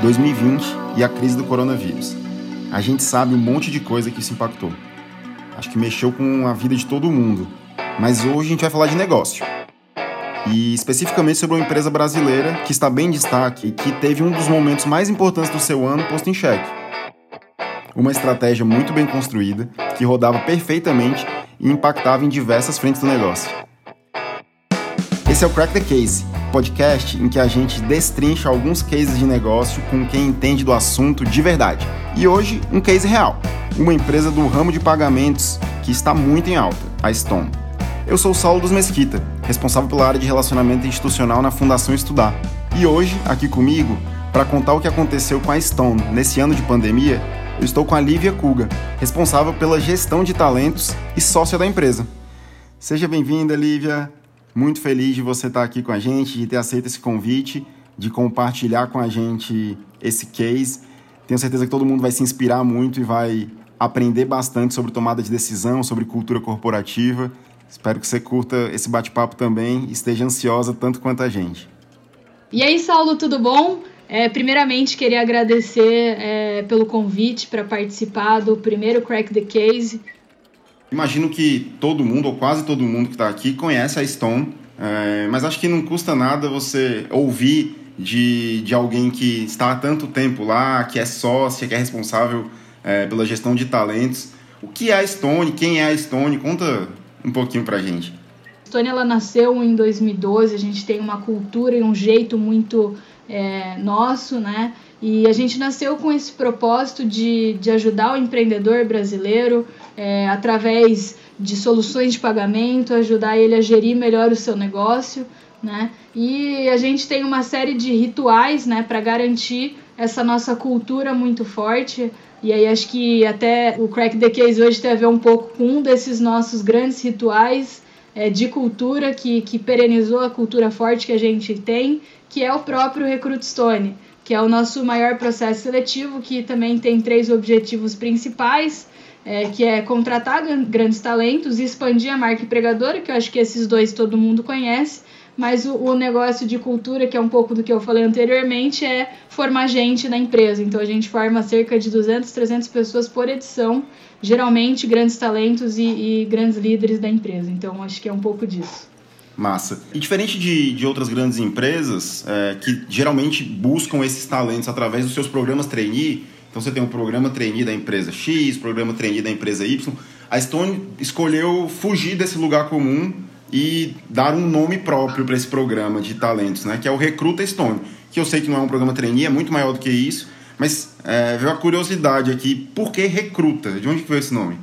2020 e a crise do coronavírus. A gente sabe um monte de coisa que isso impactou. Acho que mexeu com a vida de todo mundo. Mas hoje a gente vai falar de negócio. E especificamente sobre uma empresa brasileira que está bem em destaque e que teve um dos momentos mais importantes do seu ano posto em xeque. Uma estratégia muito bem construída, que rodava perfeitamente e impactava em diversas frentes do negócio. Esse é o Crack the Case, podcast em que a gente destrincha alguns cases de negócio com quem entende do assunto de verdade. E hoje, um case real. Uma empresa do ramo de pagamentos que está muito em alta, a Stone. Eu sou o Saulo dos Mesquita, responsável pela área de relacionamento institucional na Fundação Estudar. E hoje, aqui comigo, para contar o que aconteceu com a Stone nesse ano de pandemia, eu estou com a Lívia Kuga, responsável pela gestão de talentos e sócia da empresa. Seja bem-vinda, Lívia. Muito feliz de você estar aqui com a gente, de ter aceito esse convite, de compartilhar com a gente esse case. Tenho certeza que todo mundo vai se inspirar muito e vai aprender bastante sobre tomada de decisão, sobre cultura corporativa. Espero que você curta esse bate-papo também e esteja ansiosa tanto quanto a gente. E aí, Saulo, tudo bom? É, primeiramente, queria agradecer é, pelo convite para participar do primeiro Crack the Case. Imagino que todo mundo, ou quase todo mundo que está aqui, conhece a Stone, é, mas acho que não custa nada você ouvir de, de alguém que está há tanto tempo lá, que é sócia, que é responsável é, pela gestão de talentos. O que é a Stone? Quem é a Stone? Conta um pouquinho para a gente. A Stone ela nasceu em 2012, a gente tem uma cultura e um jeito muito é, nosso, né? E a gente nasceu com esse propósito de, de ajudar o empreendedor brasileiro é, através de soluções de pagamento, ajudar ele a gerir melhor o seu negócio, né? E a gente tem uma série de rituais, né, para garantir essa nossa cultura muito forte. E aí acho que até o Crack the Case hoje tem a ver um pouco com um desses nossos grandes rituais é, de cultura que, que perenizou a cultura forte que a gente tem, que é o próprio Recruit Stone que é o nosso maior processo seletivo, que também tem três objetivos principais, é, que é contratar grandes talentos e expandir a marca empregadora, que eu acho que esses dois todo mundo conhece, mas o, o, negócio de cultura, que é um pouco do que eu falei anteriormente, é formar gente na empresa. Então a gente forma cerca de 200, 300 pessoas por edição, geralmente grandes talentos e, e grandes líderes da empresa. Então acho que é um pouco disso. Massa. E diferente de, de outras grandes empresas é, que geralmente buscam esses talentos através dos seus programas trainee, então você tem um programa trainee da empresa X, programa trainee da empresa Y, a Stone escolheu fugir desse lugar comum e dar um nome próprio para esse programa de talentos, né? Que é o Recruta Stone, que eu sei que não é um programa trainee, é muito maior do que isso, mas é, veio a curiosidade aqui, por que Recruta? De onde veio esse nome?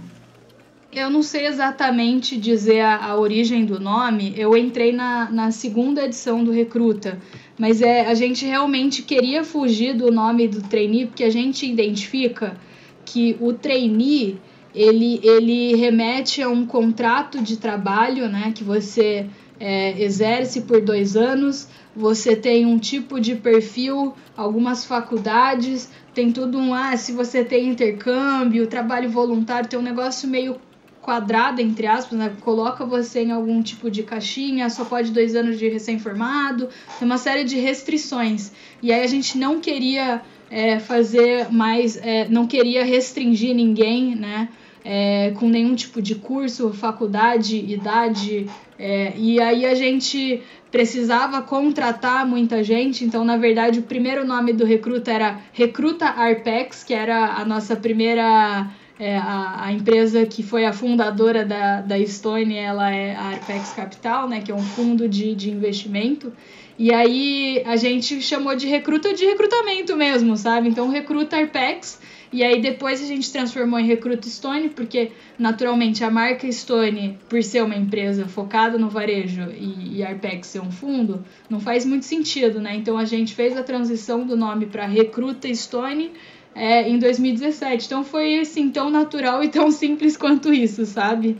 Eu não sei exatamente dizer a, a, origem do nome. Eu entrei na, na segunda edição do Recruta, mas é a gente realmente queria fugir do nome do trainee porque a gente identifica que o trainee ele, ele remete a um contrato de trabalho, né, que você é, exerce por dois anos. Você tem um tipo de perfil, algumas faculdades, tem tudo um ah, se você tem intercâmbio, trabalho voluntário, tem um negócio meio quadrada, entre aspas, né? coloca você em algum tipo de caixinha, só pode dois anos de recém-formado, tem uma série de restrições. E aí a gente não queria é, fazer mais, é, não queria restringir ninguém, né? É, com nenhum tipo de curso, faculdade, idade. É, e aí a gente precisava contratar muita gente, então na verdade o primeiro nome do recruta era Recruta Arpex, que era a nossa primeira é, a, a, empresa que foi a fundadora da, da Stone, ela é a Arpex Capital, né, que é um fundo de, de investimento. E aí a gente chamou de recruta de recrutamento mesmo, sabe? Então recruta Arpex. E aí depois a gente transformou em Recruta Stone, porque naturalmente a marca Stone, por ser uma empresa focada no varejo e, e Arpex ser um fundo, não faz muito sentido, né? Então a gente fez a transição do nome para Recruta Stone é, em 2017. Então foi assim, tão natural e tão simples quanto isso, sabe?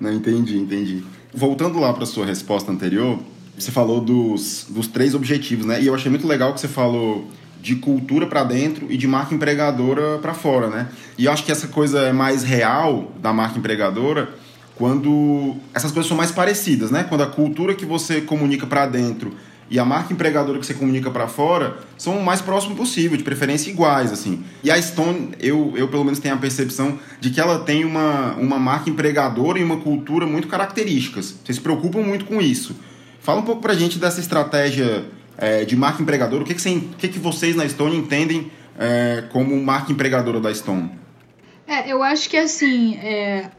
Não, entendi, entendi. Voltando lá para sua resposta anterior, você falou dos, dos três objetivos, né? E eu achei muito legal que você falou de cultura para dentro e de marca empregadora para fora, né? E eu acho que essa coisa é mais real da marca empregadora quando essas coisas são mais parecidas, né? Quando a cultura que você comunica para dentro e a marca empregadora que você comunica para fora são o mais próximo possível, de preferência iguais, assim. E a Stone, eu, eu pelo menos tenho a percepção de que ela tem uma, uma marca empregadora e uma cultura muito características. Vocês se preocupam muito com isso. Fala um pouco pra gente dessa estratégia é, de marca empregadora. O que, que, você, o que, que vocês na Stone entendem é, como marca empregadora da Stone? É, eu acho que assim, é,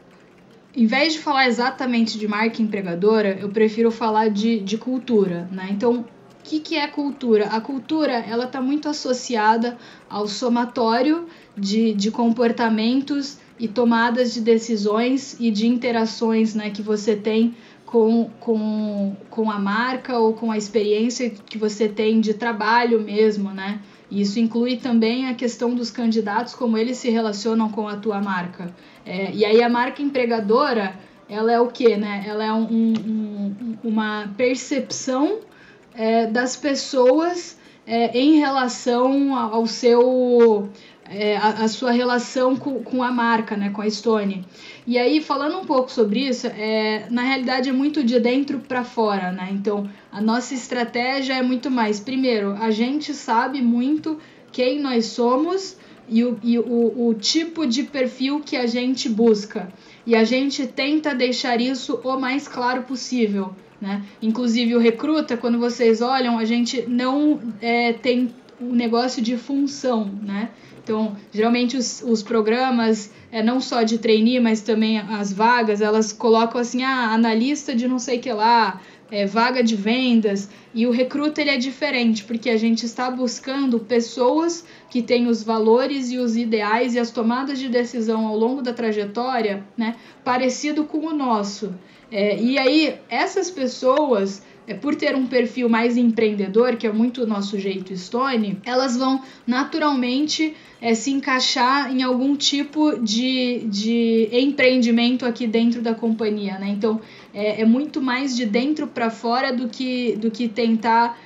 em vez de falar exatamente de marca empregadora, eu prefiro falar de, de cultura, né? Então, o que, que é cultura? A cultura, ela está muito associada ao somatório de, de comportamentos e tomadas de decisões e de interações né, que você tem com, com, com a marca ou com a experiência que você tem de trabalho mesmo, né? Isso inclui também a questão dos candidatos, como eles se relacionam com a tua marca. É, e aí a marca empregadora, ela é o quê, né? Ela é um, um, uma percepção é, das pessoas é, em relação ao seu é, a, a, sua relação com, com a marca, né, com a Stone. E aí, falando um pouco sobre isso, é, na realidade é muito de dentro para fora, né? Então, a nossa estratégia é muito mais. Primeiro, a gente sabe muito quem nós somos e o, e o, o tipo de perfil que a gente busca. E a gente tenta deixar isso o mais claro possível. Né? Inclusive o recruta, quando vocês olham, a gente não é, tem um negócio de função, né? Então, geralmente os, os programas, é, não só de trainee, mas também as vagas, elas colocam assim, ah, analista de não sei que lá, é, vaga de vendas. E o recruta ele é diferente, porque a gente está buscando pessoas que têm os valores e os ideais e as tomadas de decisão ao longo da trajetória, né, parecido com o nosso. É, e aí, essas pessoas é, por ter um perfil mais empreendedor, que é muito o nosso jeito Stone, elas vão naturalmente é, se encaixar em algum tipo de, de empreendimento aqui dentro da companhia, né? Então é, é muito mais de dentro para fora do que, do que tentar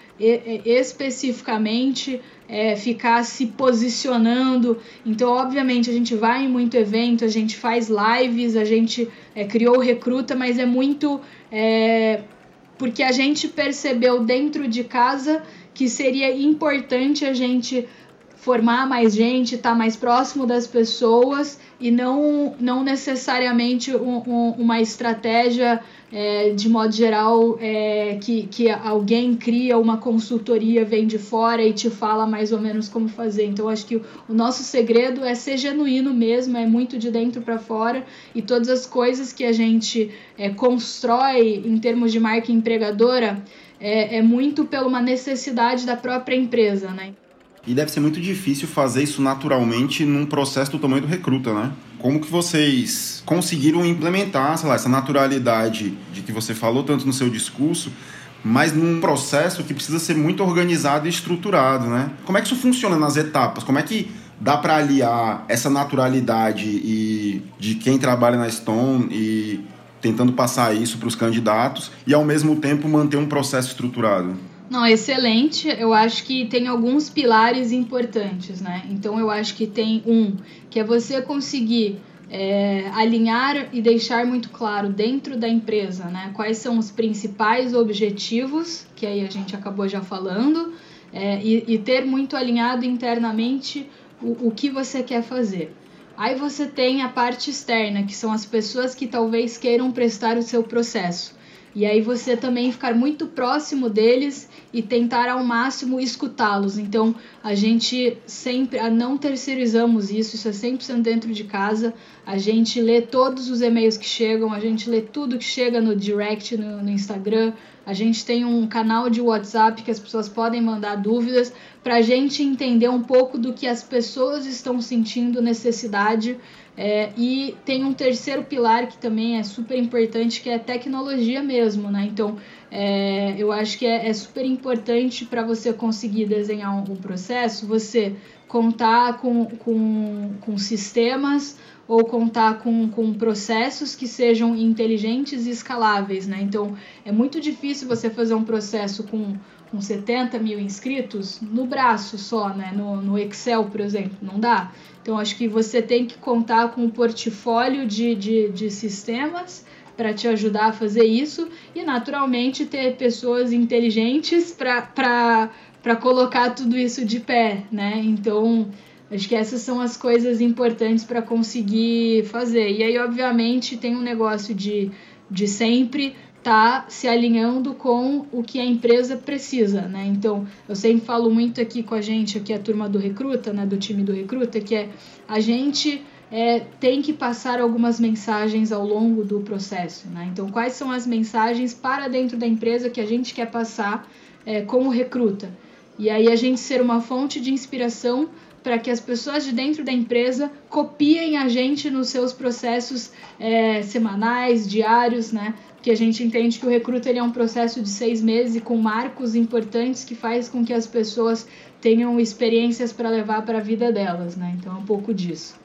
especificamente é, ficar se posicionando. Então, obviamente, a gente vai em muito evento, a gente faz lives, a gente é, criou o Recruta, mas é muito é, porque a gente percebeu dentro de casa que seria importante a gente formar mais gente, estar tá mais próximo das pessoas e não, não necessariamente um, um, uma estratégia é, de modo geral é, que, que alguém cria uma consultoria, vem de fora e te fala mais ou menos como fazer. Então acho que o, o nosso segredo é ser genuíno mesmo, é muito de dentro para fora e todas as coisas que a gente é, constrói em termos de marca empregadora é, é muito pela uma necessidade da própria empresa, né? E deve ser muito difícil fazer isso naturalmente num processo do tamanho do recruta, né? Como que vocês conseguiram implementar, sei lá, essa naturalidade de que você falou tanto no seu discurso, mas num processo que precisa ser muito organizado e estruturado, né? Como é que isso funciona nas etapas? Como é que dá para aliar essa naturalidade e de quem trabalha na Stone e tentando passar isso para os candidatos e ao mesmo tempo manter um processo estruturado? Não, excelente. Eu acho que tem alguns pilares importantes, né? Então eu acho que tem um, que é você conseguir é, alinhar e deixar muito claro dentro da empresa, né? Quais são os principais objetivos, que aí a gente acabou já falando, é, e, e, ter muito alinhado internamente o, o que você quer fazer. Aí você tem a parte externa, que são as pessoas que talvez queiram prestar o seu processo. E aí você também ficar muito próximo deles e tentar ao máximo escutá-los. Então, a gente sempre não terceirizamos isso, isso é 100% dentro de casa. A gente lê todos os e-mails que chegam, a gente lê tudo que chega no direct no, no Instagram. A gente tem um canal de WhatsApp que as pessoas podem mandar dúvidas para a gente entender um pouco do que as pessoas estão sentindo necessidade é, e tem um terceiro pilar que também é super importante, que é tecnologia mesmo, né? Então, é, eu acho que é, é super importante para você conseguir desenhar um, um, processo, você contar com, com, com sistemas ou contar com, com processos que sejam inteligentes e escaláveis, né? Então, é muito difícil você fazer um processo com com 70 mil inscritos no braço só, né? No, no Excel, por exemplo, não dá. Então, acho que você tem que contar com um portfólio de, de, de sistemas para te ajudar a fazer isso e, naturalmente, ter pessoas inteligentes para colocar tudo isso de pé, né? Então, acho que essas são as coisas importantes para conseguir fazer. E aí, obviamente, tem um negócio de, de sempre tá se alinhando com o que a empresa precisa, né? Então, eu sempre falo muito aqui com a gente, aqui a turma do Recruta, né, do time do Recruta, que é a gente é, tem que passar algumas mensagens ao longo do processo, né? Então, quais são as mensagens para dentro da empresa que a gente quer passar é, com o Recruta? E aí a gente ser uma fonte de inspiração para que as pessoas de dentro da empresa copiem a gente nos seus processos é, semanais, diários, né? que a gente entende que o recruta é um processo de seis meses com marcos importantes que faz com que as pessoas tenham experiências para levar para a vida delas, né? Então é um pouco disso.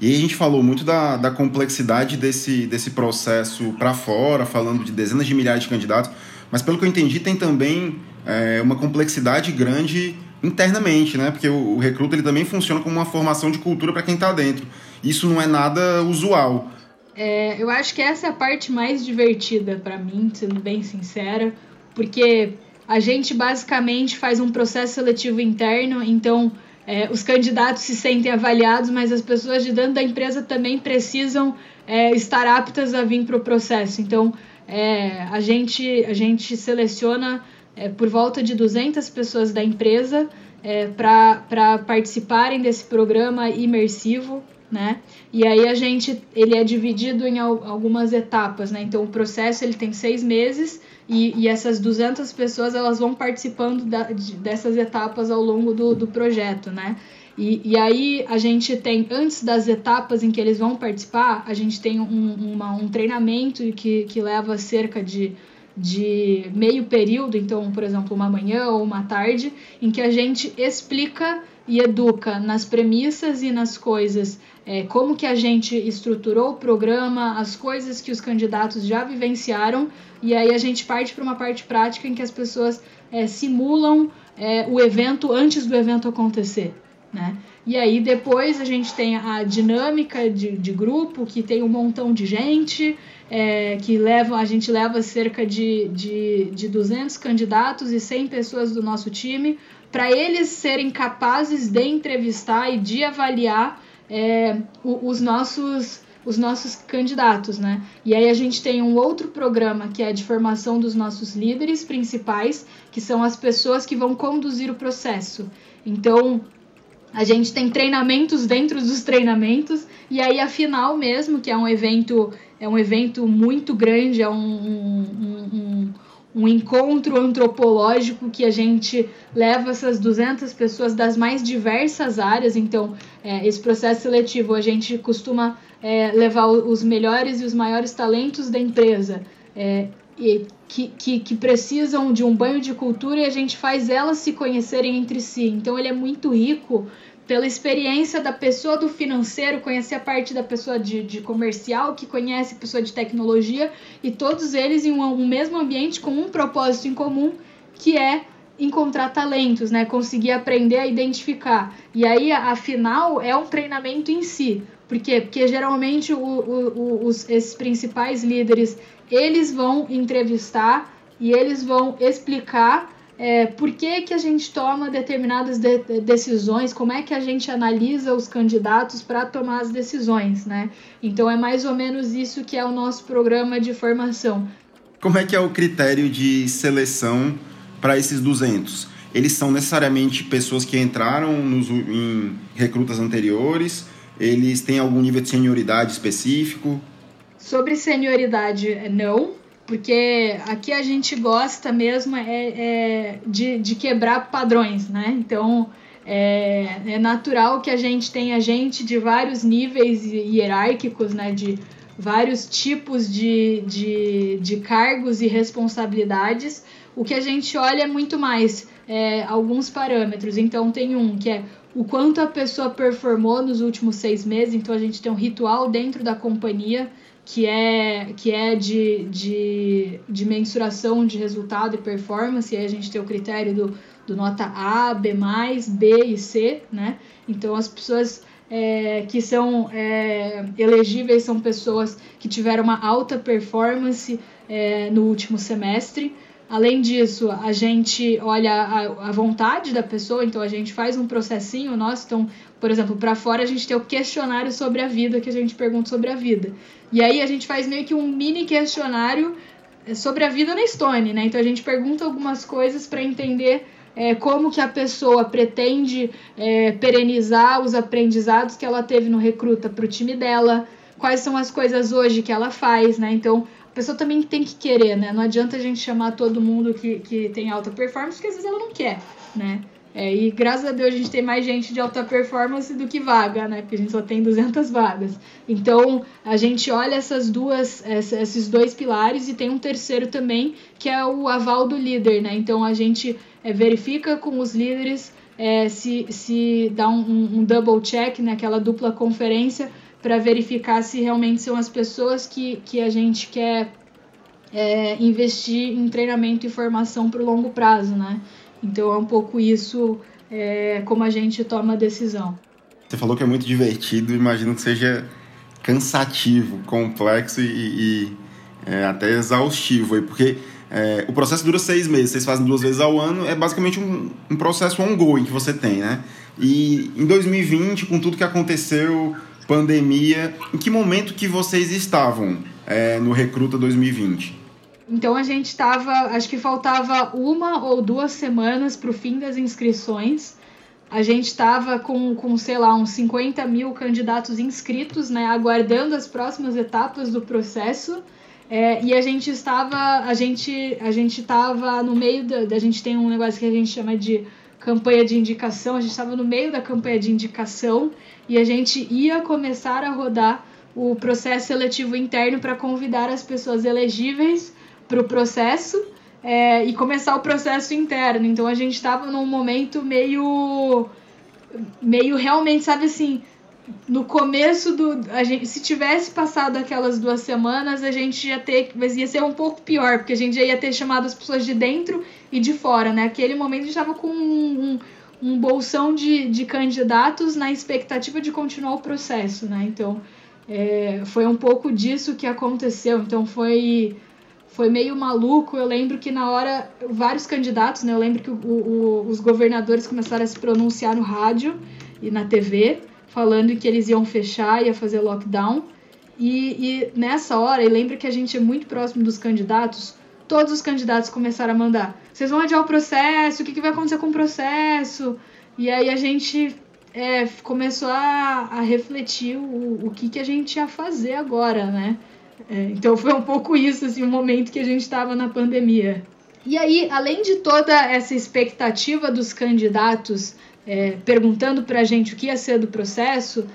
E a gente falou muito da, da complexidade desse, desse processo para fora, falando de dezenas de milhares de candidatos, mas pelo que eu entendi, tem também é, uma complexidade grande internamente, né? Porque o, o recruta ele também funciona como uma formação de cultura para quem está dentro. Isso não é nada usual. É, eu acho que essa é a parte mais divertida para mim, sendo bem sincera, porque a gente basicamente faz um processo seletivo interno, então é, os candidatos se sentem avaliados, mas as pessoas de dentro da empresa também precisam é, estar aptas a vir para o processo. Então é, a, gente, a gente seleciona é, por volta de 200 pessoas da empresa é, para participarem desse programa imersivo né? E aí a gente, ele é dividido em algumas etapas, né? Então o processo ele tem seis meses e, e essas 200 pessoas elas vão participando da, de, dessas etapas ao longo do, do projeto, né? E, e aí a gente tem, antes das etapas em que eles vão participar, a gente tem um, uma, um treinamento que, que leva cerca de, de meio período, então, por exemplo, uma manhã ou uma tarde, em que a gente explica e educa nas premissas e nas coisas é, como que a gente estruturou o programa, as coisas que os candidatos já vivenciaram, e aí a gente parte para uma parte prática em que as pessoas é, simulam é, o evento antes do evento acontecer. Né? E aí depois a gente tem a dinâmica de, de grupo, que tem um montão de gente, é, que leva, a gente leva cerca de, de, de 200 candidatos e 100 pessoas do nosso time, para eles serem capazes de entrevistar e de avaliar é, os nossos os nossos candidatos, né? E aí a gente tem um outro programa que é de formação dos nossos líderes principais, que são as pessoas que vão conduzir o processo. Então, a gente tem treinamentos dentro dos treinamentos e aí a final mesmo, que é um evento é um evento muito grande, é um, um, um um encontro antropológico que a gente leva essas 200 pessoas das mais diversas áreas. Então, é, esse processo seletivo a gente costuma é, levar os melhores e os maiores talentos da empresa. É, e que, que, que, precisam de um banho de cultura e a gente faz elas se conhecerem entre si. Então ele é muito rico pela experiência da pessoa do financeiro, conhecer a parte da pessoa de, de comercial, que conhece a pessoa de tecnologia, e todos eles em um, um mesmo ambiente com um propósito em comum, que é encontrar talentos, né? Conseguir aprender a identificar. E aí, afinal, é um treinamento em si. Por quê? Porque geralmente o, o, os, esses principais líderes, eles vão entrevistar e eles vão explicar é, por que, que a gente toma determinadas de, decisões, como é que a gente analisa os candidatos para tomar as decisões, né? Então é mais ou menos isso que é o nosso programa de formação. Como é que é o critério de seleção para esses 200? Eles são necessariamente pessoas que entraram nos, em recrutas anteriores? Eles têm algum nível de senioridade específico? Sobre senioridade, não porque aqui a gente gosta mesmo é, é de, de quebrar padrões, né? Então é, é, natural que a gente tenha gente de vários níveis hierárquicos, né? De vários tipos de, de, de cargos e responsabilidades. O que a gente olha é muito mais é, alguns parâmetros. Então tem um que é o quanto a pessoa performou nos últimos seis meses. Então a gente tem um ritual dentro da companhia que é, que é de, de, de mensuração de resultado e performance, e aí a gente tem o critério do, do nota A, B, B e C, né? Então as pessoas é, que são é, elegíveis são pessoas que tiveram uma alta performance é, no último semestre. Além disso, a gente olha a, a, vontade da pessoa, então a gente faz um processinho nosso. Então, por exemplo, para fora a gente tem o questionário sobre a vida, que a gente pergunta sobre a vida. E aí a gente faz meio que um mini questionário é, sobre a vida na Estônia, né? Então a gente pergunta algumas coisas para entender é, como que a pessoa pretende é, perenizar os aprendizados que ela teve no recruta para o time dela, quais são as coisas hoje que ela faz, né? Então pessoa também tem que querer, né? Não adianta a gente chamar todo mundo que, que tem alta performance, porque às vezes ela não quer, né? É, e graças a Deus a gente tem mais gente de alta performance do que vaga, né? Porque a gente só tem 200 vagas. Então a gente olha essas duas, esses dois pilares e tem um terceiro também que é o aval do líder, né? Então a gente é, verifica com os líderes é, se, se dá um, um double check, né? Aquela dupla conferência para verificar se realmente são as pessoas que, que a gente quer é, investir em treinamento e formação para o longo prazo, né? Então é um pouco isso é, como a gente toma a decisão. Você falou que é muito divertido, imagino que seja cansativo, complexo e, e é, até exaustivo, porque é, o processo dura seis meses, vocês fazem duas vezes ao ano, é basicamente um, um processo ongoing que você tem, né? E em 2020, com tudo que aconteceu, pandemia, em que momento que vocês estavam é, no Recruta 2020? Então a gente estava, acho que faltava uma ou duas semanas para o fim das inscrições. A gente estava com, com, sei lá, uns 50 mil candidatos inscritos, né, aguardando as próximas etapas do processo. É, e a gente estava, a gente, a gente estava no meio da, da, gente tem um negócio que a gente chama de campanha de indicação. A gente estava no meio da campanha de indicação e a gente ia começar a rodar o processo seletivo interno para convidar as pessoas elegíveis para o processo é, e começar o processo interno. Então a gente estava num momento meio. meio realmente, sabe assim. No começo do. A gente, se tivesse passado aquelas duas semanas, a gente ia ter. Mas ia ser um pouco pior, porque a gente já ia ter chamado as pessoas de dentro e de fora, né? Naquele momento a gente estava com um, um, bolsão de, de candidatos na expectativa de continuar o processo, né? Então. É, foi um pouco disso que aconteceu. Então foi foi meio maluco. Eu lembro que na hora, vários candidatos, né? Eu lembro que o, o, os governadores começaram a se pronunciar no rádio e na TV, falando que eles iam fechar, ia fazer lockdown. E, e nessa hora, eu lembro que a gente é muito próximo dos candidatos, todos os candidatos começaram a mandar: vocês vão adiar o processo, o que, que vai acontecer com o processo? E aí a gente é, começou a, a refletir o, o que, que a gente ia fazer agora, né? É, então foi um pouco isso, assim, o momento que a gente estava na pandemia. E aí, além de toda essa expectativa dos candidatos é, perguntando para a gente o que ia ser do processo,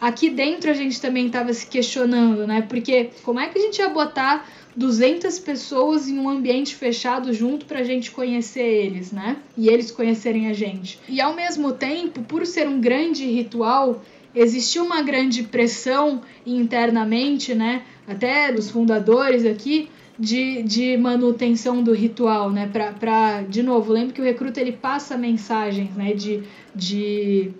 aqui dentro a gente também estava se questionando, né? Porque como é que a gente ia botar 200 pessoas em um ambiente fechado junto para a gente conhecer eles, né? E eles conhecerem a gente. E ao mesmo tempo, por ser um grande ritual, existia uma grande pressão internamente, né? até dos fundadores aqui, de, de manutenção do ritual, né? Pra, pra, de novo, lembro que o recruta ele passa mensagens, né? De, de,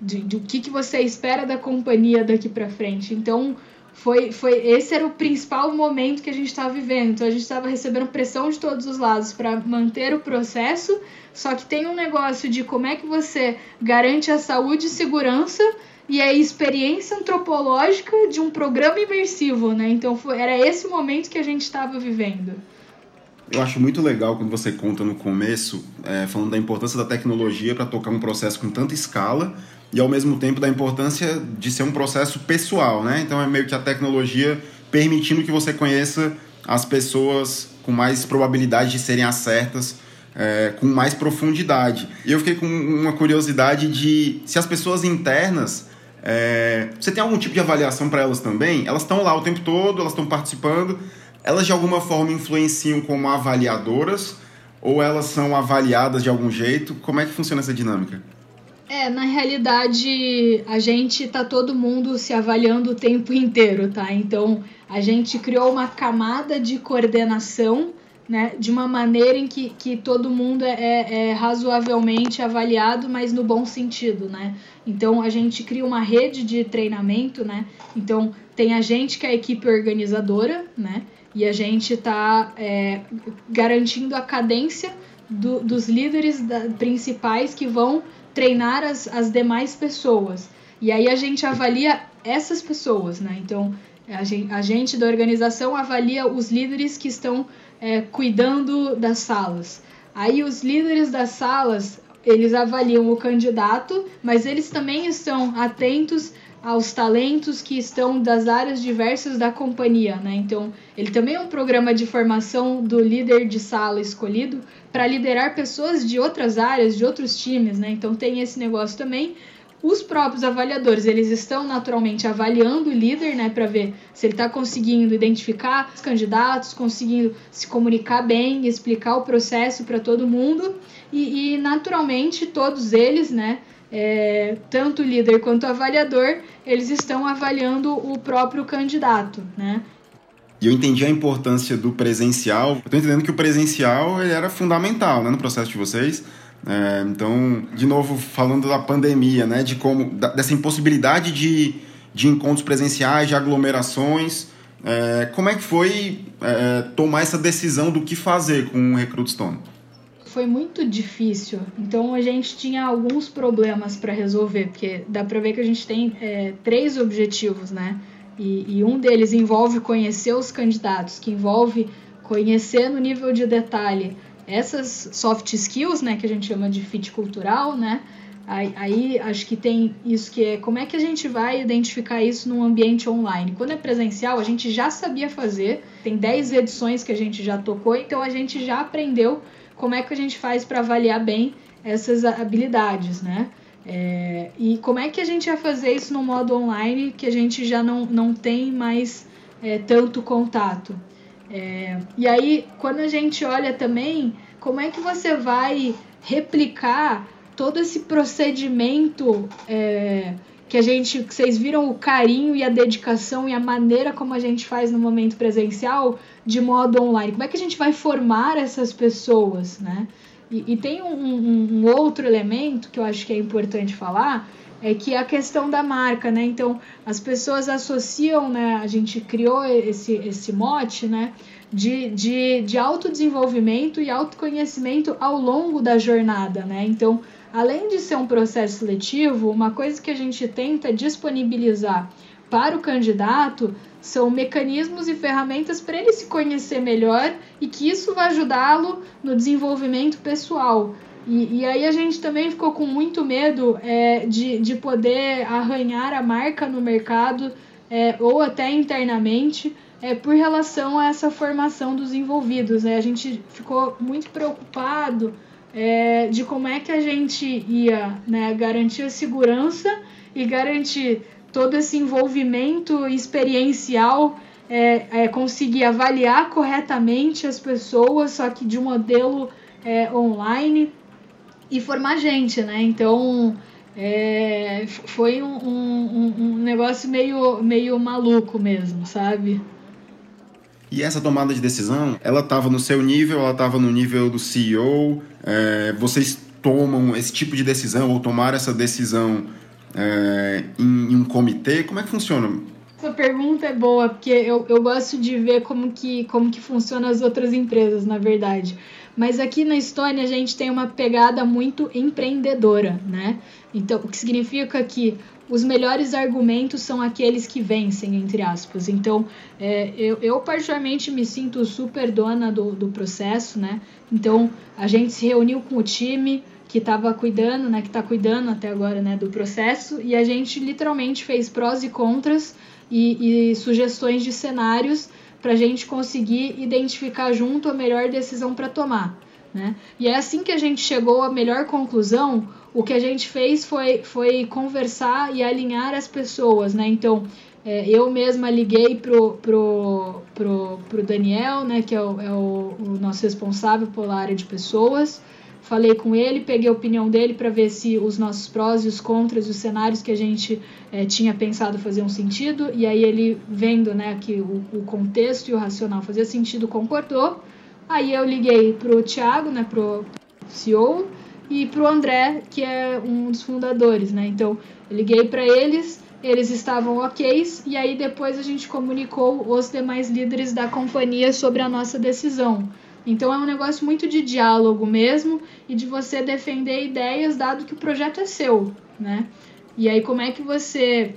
de, de o que, que você espera da companhia daqui para frente. Então, foi, foi esse era o principal momento que a gente estava vivendo. Então, a gente estava recebendo pressão de todos os lados para manter o processo, só que tem um negócio de como é que você garante a saúde e segurança e a experiência antropológica de um programa imersivo, né? Então foi, era esse o momento que a gente estava vivendo. Eu acho muito legal quando você conta no começo, é, falando da importância da tecnologia para tocar um processo com tanta escala e ao mesmo tempo da importância de ser um processo pessoal, né? Então é meio que a tecnologia permitindo que você conheça as pessoas com mais probabilidade de serem as certas, é, com mais profundidade. E eu fiquei com uma curiosidade de se as pessoas internas é, você tem algum tipo de avaliação para elas também? Elas estão lá o tempo todo, elas estão participando. Elas de alguma forma influenciam como avaliadoras ou elas são avaliadas de algum jeito? Como é que funciona essa dinâmica? É, na realidade, a gente tá todo mundo se avaliando o tempo inteiro, tá? Então, a gente criou uma camada de coordenação né, de uma maneira em que, que todo mundo é, é, é razoavelmente avaliado, mas no bom sentido, né? Então a gente cria uma rede de treinamento, né? Então tem a gente que é a equipe organizadora, né? E a gente está é, garantindo a cadência do, dos líderes da, principais que vão treinar as, as demais pessoas. E aí a gente avalia essas pessoas, né? Então a gente, a gente da organização avalia os líderes que estão é, cuidando das salas. Aí os líderes das salas, eles avaliam o candidato, mas eles também estão atentos aos talentos que estão das áreas diversas da companhia, né? Então, ele também é um programa de formação do líder de sala escolhido para liderar pessoas de outras áreas, de outros times, né? Então, tem esse negócio também os próprios avaliadores, eles estão naturalmente avaliando o líder, né, para ver se ele está conseguindo identificar os candidatos, conseguindo se comunicar bem, explicar o processo para todo mundo e, e, naturalmente todos eles, né, é, tanto o líder quanto o avaliador, eles estão avaliando o próprio candidato, né. E eu entendi a importância do presencial. Eu tô entendendo que o presencial ele era fundamental né, no processo de vocês é, então, de novo, falando da pandemia, né, de como da, dessa impossibilidade de, de encontros presenciais, de aglomerações, é, como é que foi é, tomar essa decisão do que fazer com o Recruit Stone? Foi muito difícil. Então a gente tinha alguns problemas para resolver, porque dá para ver que a gente tem é, três objetivos, né? E, e um deles envolve conhecer os candidatos, que envolve conhecer no nível de detalhe essas soft skills, né, que a gente chama de fit cultural, né, aí, aí, acho que tem isso que é como é que a gente vai identificar isso num ambiente online. Quando é presencial, a gente já sabia fazer, tem 10 edições que a gente já tocou, então a gente já aprendeu como é que a gente faz para avaliar bem essas habilidades, né? É, e como é que a gente vai fazer isso no modo online que a gente já não, não tem mais é, tanto contato? É, e aí, quando a gente olha também, como é que você vai replicar todo esse procedimento é, que a gente, que vocês viram o carinho e a dedicação e a maneira como a gente faz no momento presencial de modo online? Como é que a gente vai formar essas pessoas, né? E, e tem um, um, um outro elemento que eu acho que é importante falar, é que é a questão da marca, né? Então, as pessoas associam, né? A gente criou esse, esse mote, né? De, de, de autodesenvolvimento e autoconhecimento ao longo da jornada, né? Então, além de ser um processo seletivo, uma coisa que a gente tenta disponibilizar para o candidato são mecanismos e ferramentas para ele se conhecer melhor e que isso vai ajudá-lo no desenvolvimento pessoal. E, e aí a gente também ficou com muito medo é, de, de poder arranhar a marca no mercado é, ou até internamente é, por relação a essa formação dos envolvidos. Né? A gente ficou muito preocupado é, de como é que a gente ia né, garantir a segurança e garantir todo esse envolvimento experiencial, é, é, conseguir avaliar corretamente as pessoas, só que de um modelo é, online e formar gente, né? Então é, foi um, um, um, negócio meio, meio maluco mesmo, sabe? E essa tomada de decisão, ela estava no seu nível, ela estava no nível do CEO. É, vocês tomam esse tipo de decisão ou tomar essa decisão é, em, em, um comitê? Como é que funciona? Essa pergunta é boa, porque eu, eu gosto de ver como que, como que funciona as outras empresas, na verdade. Mas aqui na Estônia a gente tem uma pegada muito empreendedora, né? Então, o que significa que os melhores argumentos são aqueles que vencem, entre aspas. Então, é, eu, eu particularmente me sinto super dona do, do processo, né? Então, a gente se reuniu com o time que estava cuidando, né? Que está cuidando até agora, né? Do processo e a gente literalmente fez prós e contras e, e sugestões de cenários para a gente conseguir identificar junto a melhor decisão para tomar. Né? E é assim que a gente chegou à melhor conclusão. O que a gente fez foi, foi conversar e alinhar as pessoas. Né? Então, é, eu mesma liguei pro, pro, pro, pro Daniel, né, que é, o, é o, o nosso responsável pela área de pessoas, Falei com ele, peguei a opinião dele para ver se os nossos prós e os contras, os cenários que a gente é, tinha pensado faziam sentido. E aí ele vendo né, que o, o contexto e o racional fazia sentido, concordou Aí eu liguei pro Thiago, né, pro CEO, e pro André, que é um dos fundadores, né? Então, eu liguei para eles, eles estavam ok, e aí depois a gente comunicou os demais líderes da companhia sobre a nossa decisão. Então é um negócio muito de diálogo mesmo e de você defender ideias dado que o projeto é seu, né? E aí como é que você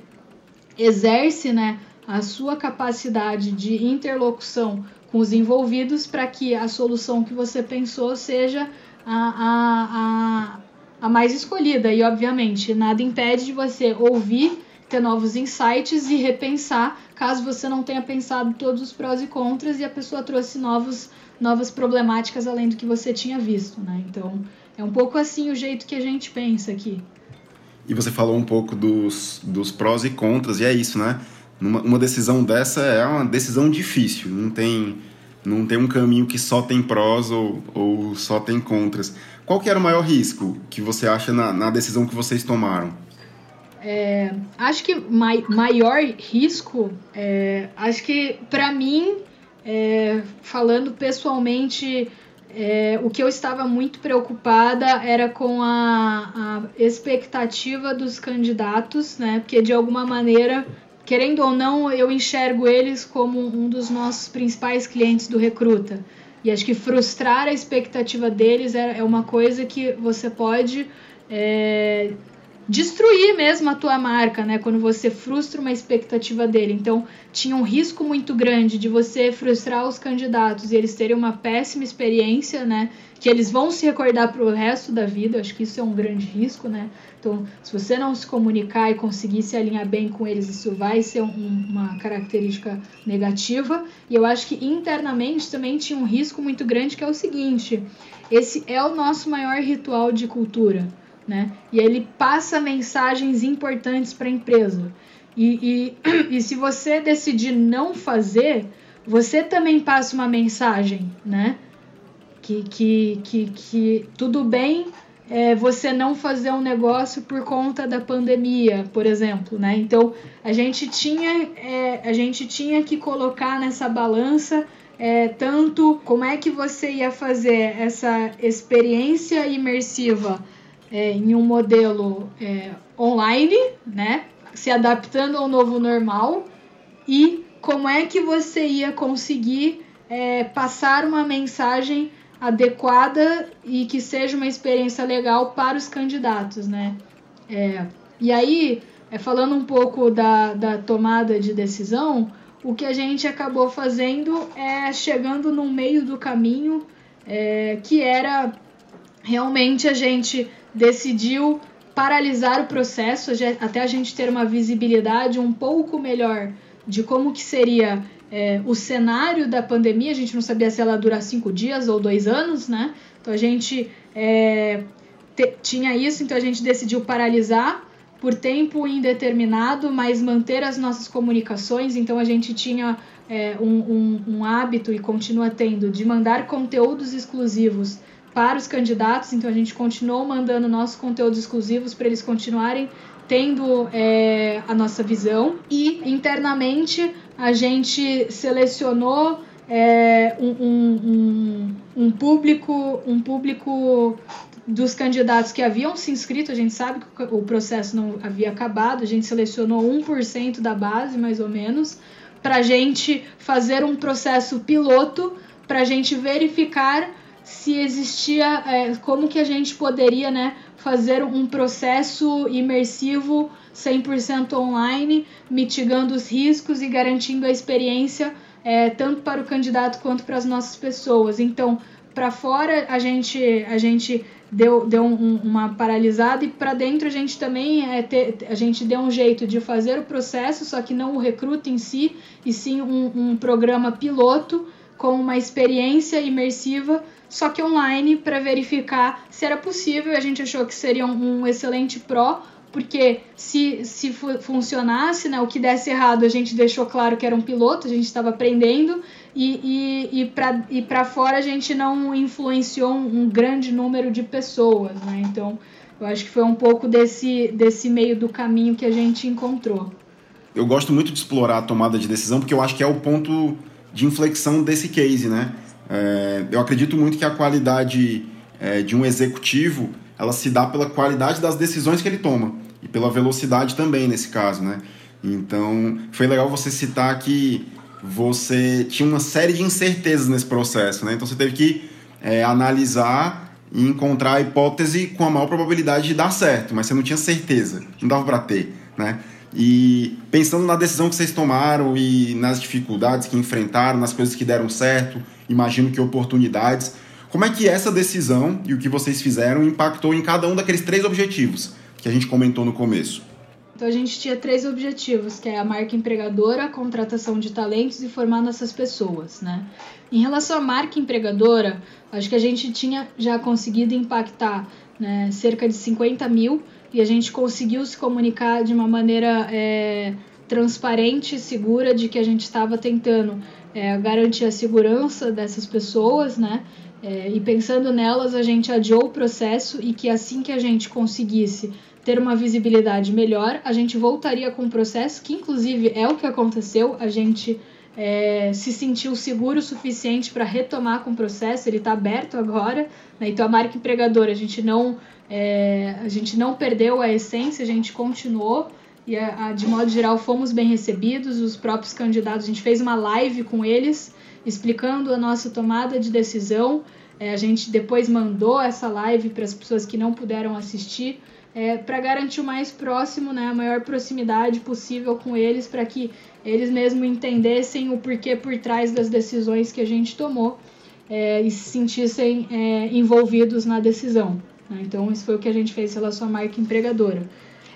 exerce, né, a sua capacidade de interlocução com os envolvidos para que a solução que você pensou seja a, a, a, a mais escolhida. E obviamente nada impede de você ouvir ter novos insights e repensar, caso você não tenha pensado todos os prós e contras e a pessoa trouxe novos, novas problemáticas além do que você tinha visto, né? Então, é um pouco assim o jeito que a gente pensa aqui. E você falou um pouco dos, dos prós e contras, e é isso, né? Numa, uma decisão dessa é uma decisão difícil, não tem, não tem um caminho que só tem prós ou, ou só tem contras. Qual que era o maior risco que você acha na, na decisão que vocês tomaram? É, acho que mai, maior risco, é, acho que para mim, é, falando pessoalmente, é, o que eu estava muito preocupada era com a, a, expectativa dos candidatos, né? Porque de alguma maneira, querendo ou não, eu enxergo eles como um dos nossos principais clientes do Recruta. E acho que frustrar a expectativa deles é, é uma coisa que você pode é, destruir mesmo a tua marca, né? Quando você frustra uma expectativa dele. Então, tinha um risco muito grande de você frustrar os candidatos e eles terem uma péssima experiência, né? Que eles vão se recordar para o resto da vida. Acho que isso é um grande risco, né? Então, se você não se comunicar e conseguir se alinhar bem com eles, isso vai ser um, uma característica negativa. E eu acho que internamente também tinha um risco muito grande que é o seguinte: esse é o nosso maior ritual de cultura né? E ele passa mensagens importantes para a empresa. E, e, e, se você decidir não fazer, você também passa uma mensagem, né? Que, que, que, que tudo bem é, você não fazer um negócio por conta da pandemia, por exemplo, né? Então a gente tinha, é, a gente tinha que colocar nessa balança é, tanto como é que você ia fazer essa experiência imersiva é, em um modelo é, online, né? Se adaptando ao novo normal e como é que você ia conseguir é, passar uma mensagem adequada e que seja uma experiência legal para os candidatos, né? É, e aí, é, falando um pouco da, da tomada de decisão, o que a gente acabou fazendo é chegando no meio do caminho, é, que era realmente a gente decidiu paralisar o processo até a gente ter uma visibilidade um pouco melhor de como que seria é, o cenário da pandemia. A gente não sabia se ela durar cinco dias ou dois anos, né? Então a gente é, tinha isso, então a gente decidiu paralisar por tempo indeterminado, mas manter as nossas comunicações. Então a gente tinha é, um, um, um hábito e continua tendo de mandar conteúdos exclusivos para os candidatos, então a gente continuou mandando nossos conteúdos exclusivos para eles continuarem tendo é, a nossa visão. E internamente a gente selecionou é, um, um, um, público um público dos candidatos que haviam se inscrito, a gente sabe que o processo não havia acabado, a gente selecionou 1% da base, mais ou menos, para a gente fazer um processo piloto, para a gente verificar se existia, é, como que a gente poderia né, fazer um processo imersivo 100% online, mitigando os riscos e garantindo a experiência é, tanto para o candidato quanto para as nossas pessoas. Então, para fora a gente, a gente deu, deu um, uma paralisada e para dentro a gente também é, te, a gente deu um jeito de fazer o processo, só que não o recruta em si, e sim um, um programa piloto com uma experiência imersiva só que online para verificar se era possível. A gente achou que seria um, excelente pró, porque se, se funcionasse, né, o que desse errado, a gente deixou claro que era um piloto, a gente estava aprendendo, e, e, e para fora a gente não influenciou um, um, grande número de pessoas. Né? Então, eu acho que foi um pouco desse, desse meio do caminho que a gente encontrou. Eu gosto muito de explorar a tomada de decisão, porque eu acho que é o ponto de inflexão desse case, né? É, eu acredito muito que a qualidade é, de um executivo ela se dá pela qualidade das decisões que ele toma e pela velocidade também nesse caso, né? Então foi legal você citar que você tinha uma série de incertezas nesse processo, né? Então você teve que é, analisar e encontrar a hipótese com a maior probabilidade de dar certo, mas você não tinha certeza, não dava para ter, né? E pensando na decisão que vocês tomaram e nas dificuldades que enfrentaram, nas coisas que deram certo, imagino que oportunidades, como é que essa decisão e o que vocês fizeram impactou em cada um daqueles três objetivos que a gente comentou no começo? Então a gente tinha três objetivos, que é a marca empregadora, a contratação de talentos e formar nossas pessoas, né? Em relação à marca empregadora, acho que a gente tinha já conseguido impactar né, cerca de 50 mil e a gente conseguiu se comunicar de uma maneira é, transparente e segura de que a gente estava tentando é, garantir a segurança dessas pessoas, né? É, e pensando nelas, a gente adiou o processo e que assim que a gente conseguisse ter uma visibilidade melhor, a gente voltaria com o processo, que inclusive é o que aconteceu, a gente é, se sentiu seguro o suficiente para retomar com o processo, ele está aberto agora, né? então a marca empregadora, a gente não é, a gente não perdeu a essência, a gente continuou e a, a, de modo geral fomos bem recebidos, os próprios candidatos, a gente fez uma live com eles explicando a nossa tomada de decisão, é, a gente depois mandou essa live para as pessoas que não puderam assistir, é, para garantir o mais próximo, né, a maior proximidade possível com eles, para que eles mesmo entendessem o porquê por trás das decisões que a gente tomou é, e se sentissem envolvidos na decisão. Né? Então, isso foi o que a gente fez em relação à marca empregadora.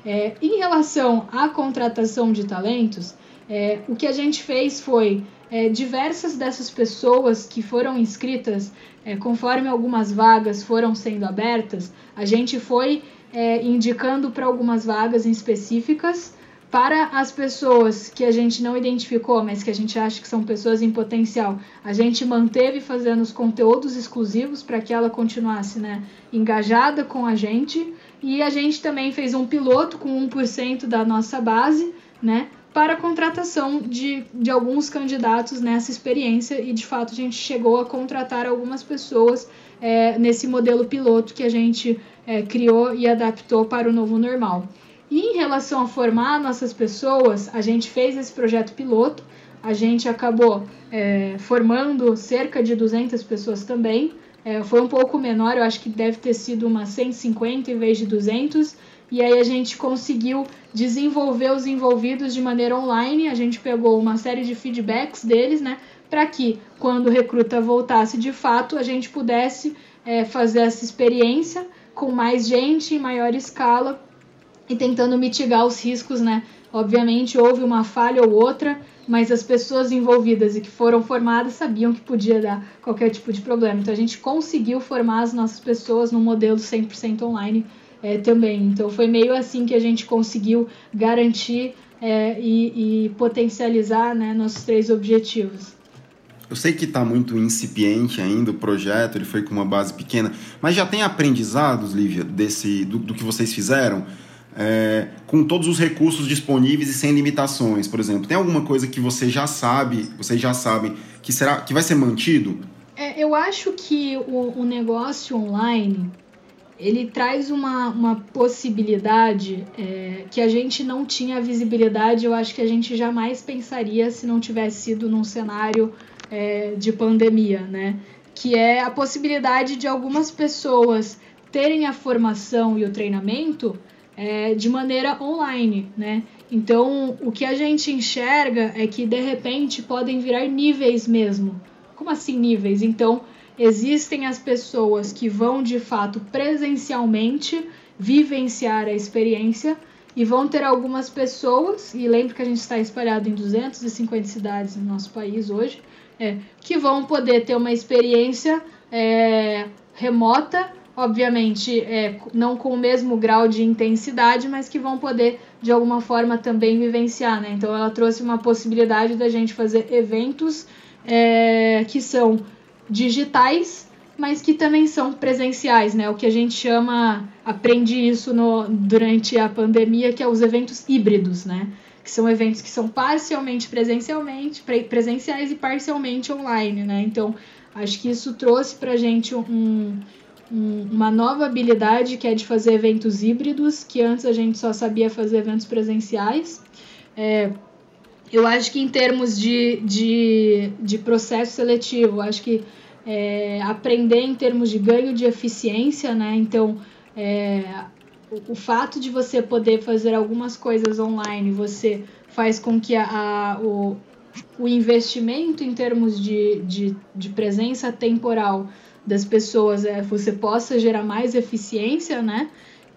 É, em relação à contratação de talentos, é, o que a gente fez foi é, diversas dessas pessoas que foram inscritas, é, conforme algumas vagas foram sendo abertas, a gente foi é, indicando para algumas vagas específicas para as pessoas que a gente não identificou, mas que a gente acha que são pessoas em potencial, a gente manteve fazendo os conteúdos exclusivos para que ela continuasse né, engajada com a gente. E a gente também fez um piloto com 1% da nossa base, né? Para a contratação de, de alguns candidatos nessa experiência, e de fato a gente chegou a contratar algumas pessoas é, nesse modelo piloto que a gente é, criou e adaptou para o novo normal. E em relação a formar nossas pessoas, a gente fez esse projeto piloto, a gente acabou é, formando cerca de 200 pessoas também. É, foi um pouco menor, eu acho que deve ter sido umas 150 em vez de 200. E aí a gente conseguiu desenvolver os envolvidos de maneira online. A gente pegou uma série de feedbacks deles, né? Para que quando o recruta voltasse de fato, a gente pudesse é, fazer essa experiência com mais gente em maior escala e tentando mitigar os riscos, né? Obviamente houve uma falha ou outra, mas as pessoas envolvidas e que foram formadas sabiam que podia dar qualquer tipo de problema. Então a gente conseguiu formar as nossas pessoas no modelo 100% online é, também. Então foi meio assim que a gente conseguiu garantir é, e, e, potencializar né, nossos três objetivos. Eu sei que está muito incipiente ainda o projeto, ele foi com uma base pequena, mas já tem aprendizados, Lívia, desse, do, do que vocês fizeram? É, com todos os recursos disponíveis e sem limitações, por exemplo? Tem alguma coisa que você já sabe, vocês já sabem, que, será, que vai ser mantido? É, eu acho que o, o, negócio online ele traz uma, uma possibilidade é, que a gente não tinha visibilidade, eu acho que a gente jamais pensaria se não tivesse sido num cenário é, de pandemia, né? Que é a possibilidade de algumas pessoas terem a formação e o treinamento é, de maneira online, né? Então, o que a gente enxerga é que de repente podem virar níveis mesmo. Como assim níveis? Então, existem as pessoas que vão de fato presencialmente vivenciar a experiência e vão ter algumas pessoas, e lembro que a gente está espalhado em 250 cidades no nosso país hoje, é, que vão poder ter uma experiência é, remota obviamente é, não com o mesmo grau de intensidade, mas que vão poder de alguma forma também vivenciar, né? Então ela trouxe uma possibilidade da gente fazer eventos é, que são digitais, mas que também são presenciais, né? O que a gente chama, aprendi isso no, durante a pandemia, que é os eventos híbridos, né? Que são eventos que são parcialmente presencialmente, presenciais e parcialmente online, né? Então Acho que isso trouxe para gente um, uma nova habilidade que é de fazer eventos híbridos, que antes a gente só sabia fazer eventos presenciais. É, eu acho que em termos de, de, de processo seletivo, acho que é, aprender em termos de ganho de eficiência, né? Então, é, o, o, fato de você poder fazer algumas coisas online, você faz com que a, a o, o investimento em termos de, de, de presença temporal das pessoas, é, você possa gerar mais eficiência, né?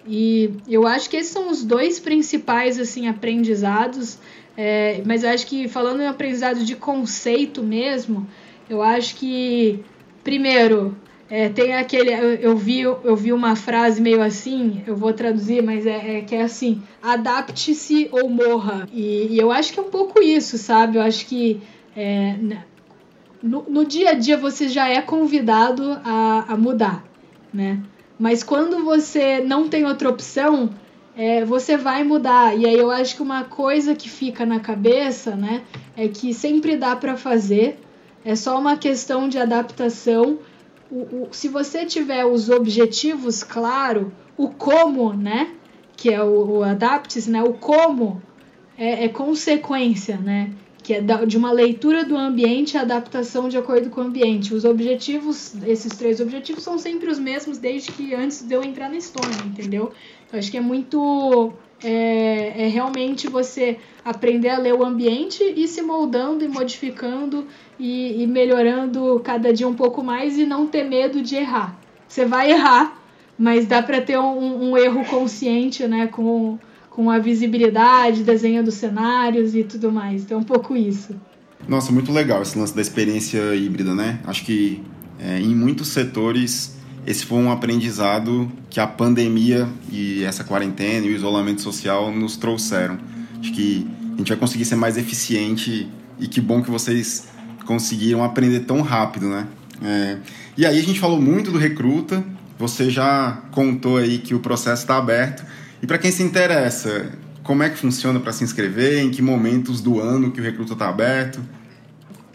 E eu acho que esses são os dois principais assim aprendizados. É, mas acho que falando em aprendizado de conceito mesmo, eu acho que primeiro é, tem aquele eu, eu, vi eu vi uma frase meio assim, eu vou traduzir, mas é, é que é assim: adapte-se ou morra. E, e, eu acho que é um pouco isso, sabe? Eu acho que é, no, no dia a dia você já é convidado a, a mudar, né? Mas quando você não tem outra opção, é, você vai mudar. E aí eu acho que uma coisa que fica na cabeça, né, é que sempre dá para fazer. É só uma questão de adaptação. O, o, se você tiver os objetivos claro, o como, né, que é o, o adapte-se, né, o como é, é consequência, né que é de uma leitura do ambiente e adaptação de acordo com o ambiente. Os objetivos, esses três objetivos, são sempre os mesmos desde que antes de eu entrar na história, entendeu? Então, acho que é muito. É, é, realmente você aprender a ler o ambiente e se moldando e modificando e, e melhorando cada dia um pouco mais e não ter medo de errar. Você vai errar, mas dá para ter um, um erro consciente, né? Com, com a visibilidade, desenho dos cenários e tudo mais. Então, é um pouco isso. Nossa, muito legal esse lance da experiência híbrida, né? Acho que é, em muitos setores esse foi um aprendizado que a pandemia e essa quarentena e o isolamento social nos trouxeram. Acho que a gente vai conseguir ser mais eficiente e que bom que vocês conseguiram aprender tão rápido, né? É, e aí a gente falou muito do recruta, você já contou aí que o processo está aberto, e para quem se interessa, como é que funciona para se inscrever? Em que momentos do ano que o recruta está aberto?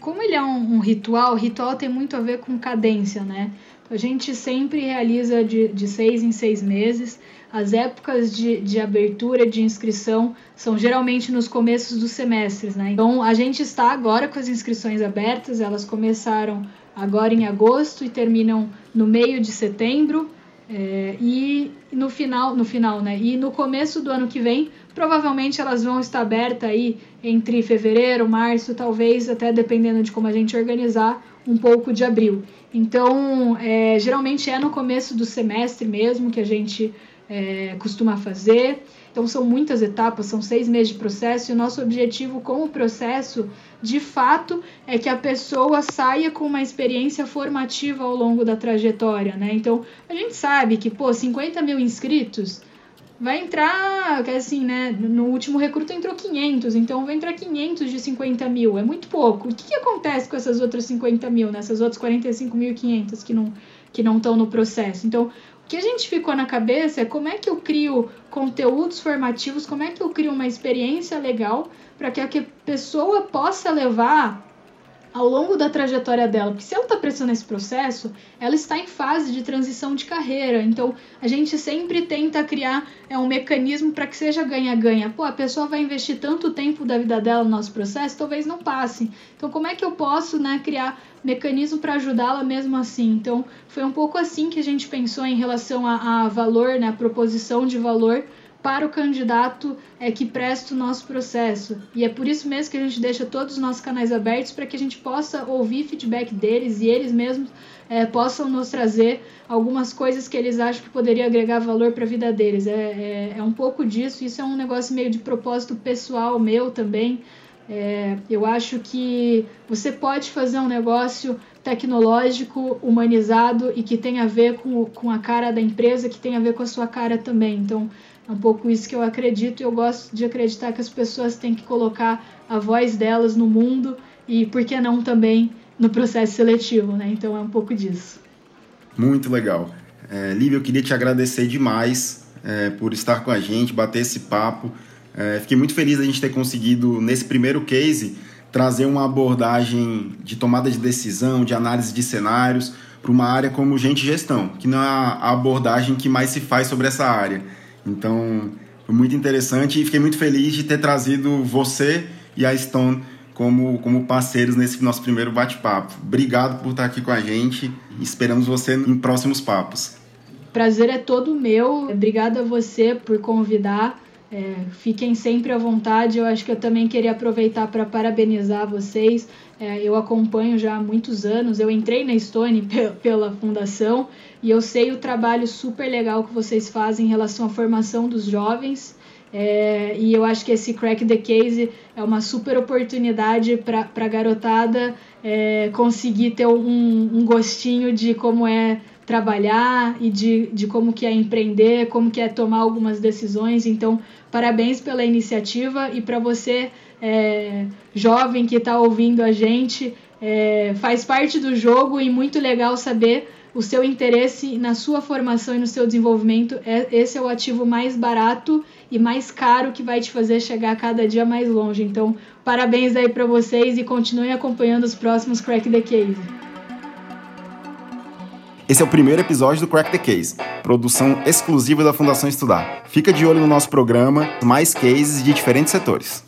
Como ele é um, um, ritual, ritual tem muito a ver com cadência, né? A gente sempre realiza de, de seis em seis meses. As épocas de, de abertura de inscrição são geralmente nos começos dos semestres, né? Então a gente está agora com as inscrições abertas, elas começaram agora em agosto e terminam no meio de setembro. É, e no final, no final, né? E no começo do ano que vem, provavelmente elas vão estar abertas aí entre fevereiro, março, talvez até dependendo de como a gente organizar, um pouco de abril. Então, é, geralmente é no começo do semestre mesmo que a gente é, costuma fazer. Então, são muitas etapas, são seis meses de processo, e o nosso objetivo com o processo, de fato, é que a pessoa saia com uma experiência formativa ao longo da trajetória, né? Então, a gente sabe que, pô, 50 mil inscritos vai entrar, assim, né? No último recruto entrou 500, então vai entrar 500 de 50 mil, é muito pouco. O que, que acontece com essas outras 50 mil, nessas outras 45.500 que não que não estão no processo? Então, que a gente ficou na cabeça é como é que eu crio conteúdos formativos, como é que eu crio uma experiência legal para que a pessoa possa levar ao longo da trajetória dela, porque se ela está prestando esse processo, ela está em fase de transição de carreira. Então, a gente sempre tenta criar é, um mecanismo para que seja ganha-ganha. Pô, a pessoa vai investir tanto tempo da vida dela no nosso processo, talvez não passe. Então, como é que eu posso né, criar mecanismo para ajudá-la mesmo assim? Então, foi um pouco assim que a gente pensou em relação a, a valor, né, a proposição de valor para o candidato é, que presta o nosso processo. E é por isso mesmo que a gente deixa todos os nossos canais abertos para que a gente possa ouvir feedback deles e eles mesmos é, possam nos trazer algumas coisas que eles acham que poderia agregar valor para a vida deles. É, é, é, um pouco disso, isso é um negócio meio de propósito pessoal meu também. É, eu acho que você pode fazer um negócio tecnológico, humanizado e que tenha a ver com, com a cara da empresa, que tenha a ver com a sua cara também. Então, é um pouco isso que eu acredito e eu gosto de acreditar que as pessoas têm que colocar a voz delas no mundo e, por que não, também no processo seletivo, né? Então é um pouco disso. Muito legal. É, Lívia, eu queria te agradecer demais é, por estar com a gente, bater esse papo. É, fiquei muito feliz da gente ter conseguido, nesse primeiro case, trazer uma abordagem de tomada de decisão, de análise de cenários, para uma área como gente gestão, que não é a abordagem que mais se faz sobre essa área. Então, foi muito interessante e fiquei muito feliz de ter trazido você e a Stone como, como parceiros nesse nosso primeiro bate-papo. Obrigado por estar aqui com a gente esperamos você em próximos papos. Prazer é todo meu. Obrigada a você por convidar. É, fiquem sempre à vontade. Eu acho que eu também queria aproveitar para parabenizar vocês. É, eu acompanho já há muitos anos. Eu entrei na Stone pela fundação e eu sei o trabalho super legal que vocês fazem em relação à formação dos jovens. É, e eu acho que esse Crack the Case é uma super oportunidade para a garotada é, conseguir ter um, um, gostinho de como é trabalhar e de, de como que é empreender, como que é tomar algumas decisões. Então, parabéns pela iniciativa e para você, é, jovem que está ouvindo a gente, é, faz parte do jogo e muito legal saber o seu interesse na sua formação e no seu desenvolvimento. É, esse é o ativo mais barato e mais caro que vai te fazer chegar cada dia mais longe. Então, parabéns aí para vocês e continuem acompanhando os próximos Crack the Case. Esse é o primeiro episódio do Crack the Case, produção exclusiva da Fundação Estudar. Fica de olho no nosso programa, mais cases de diferentes setores.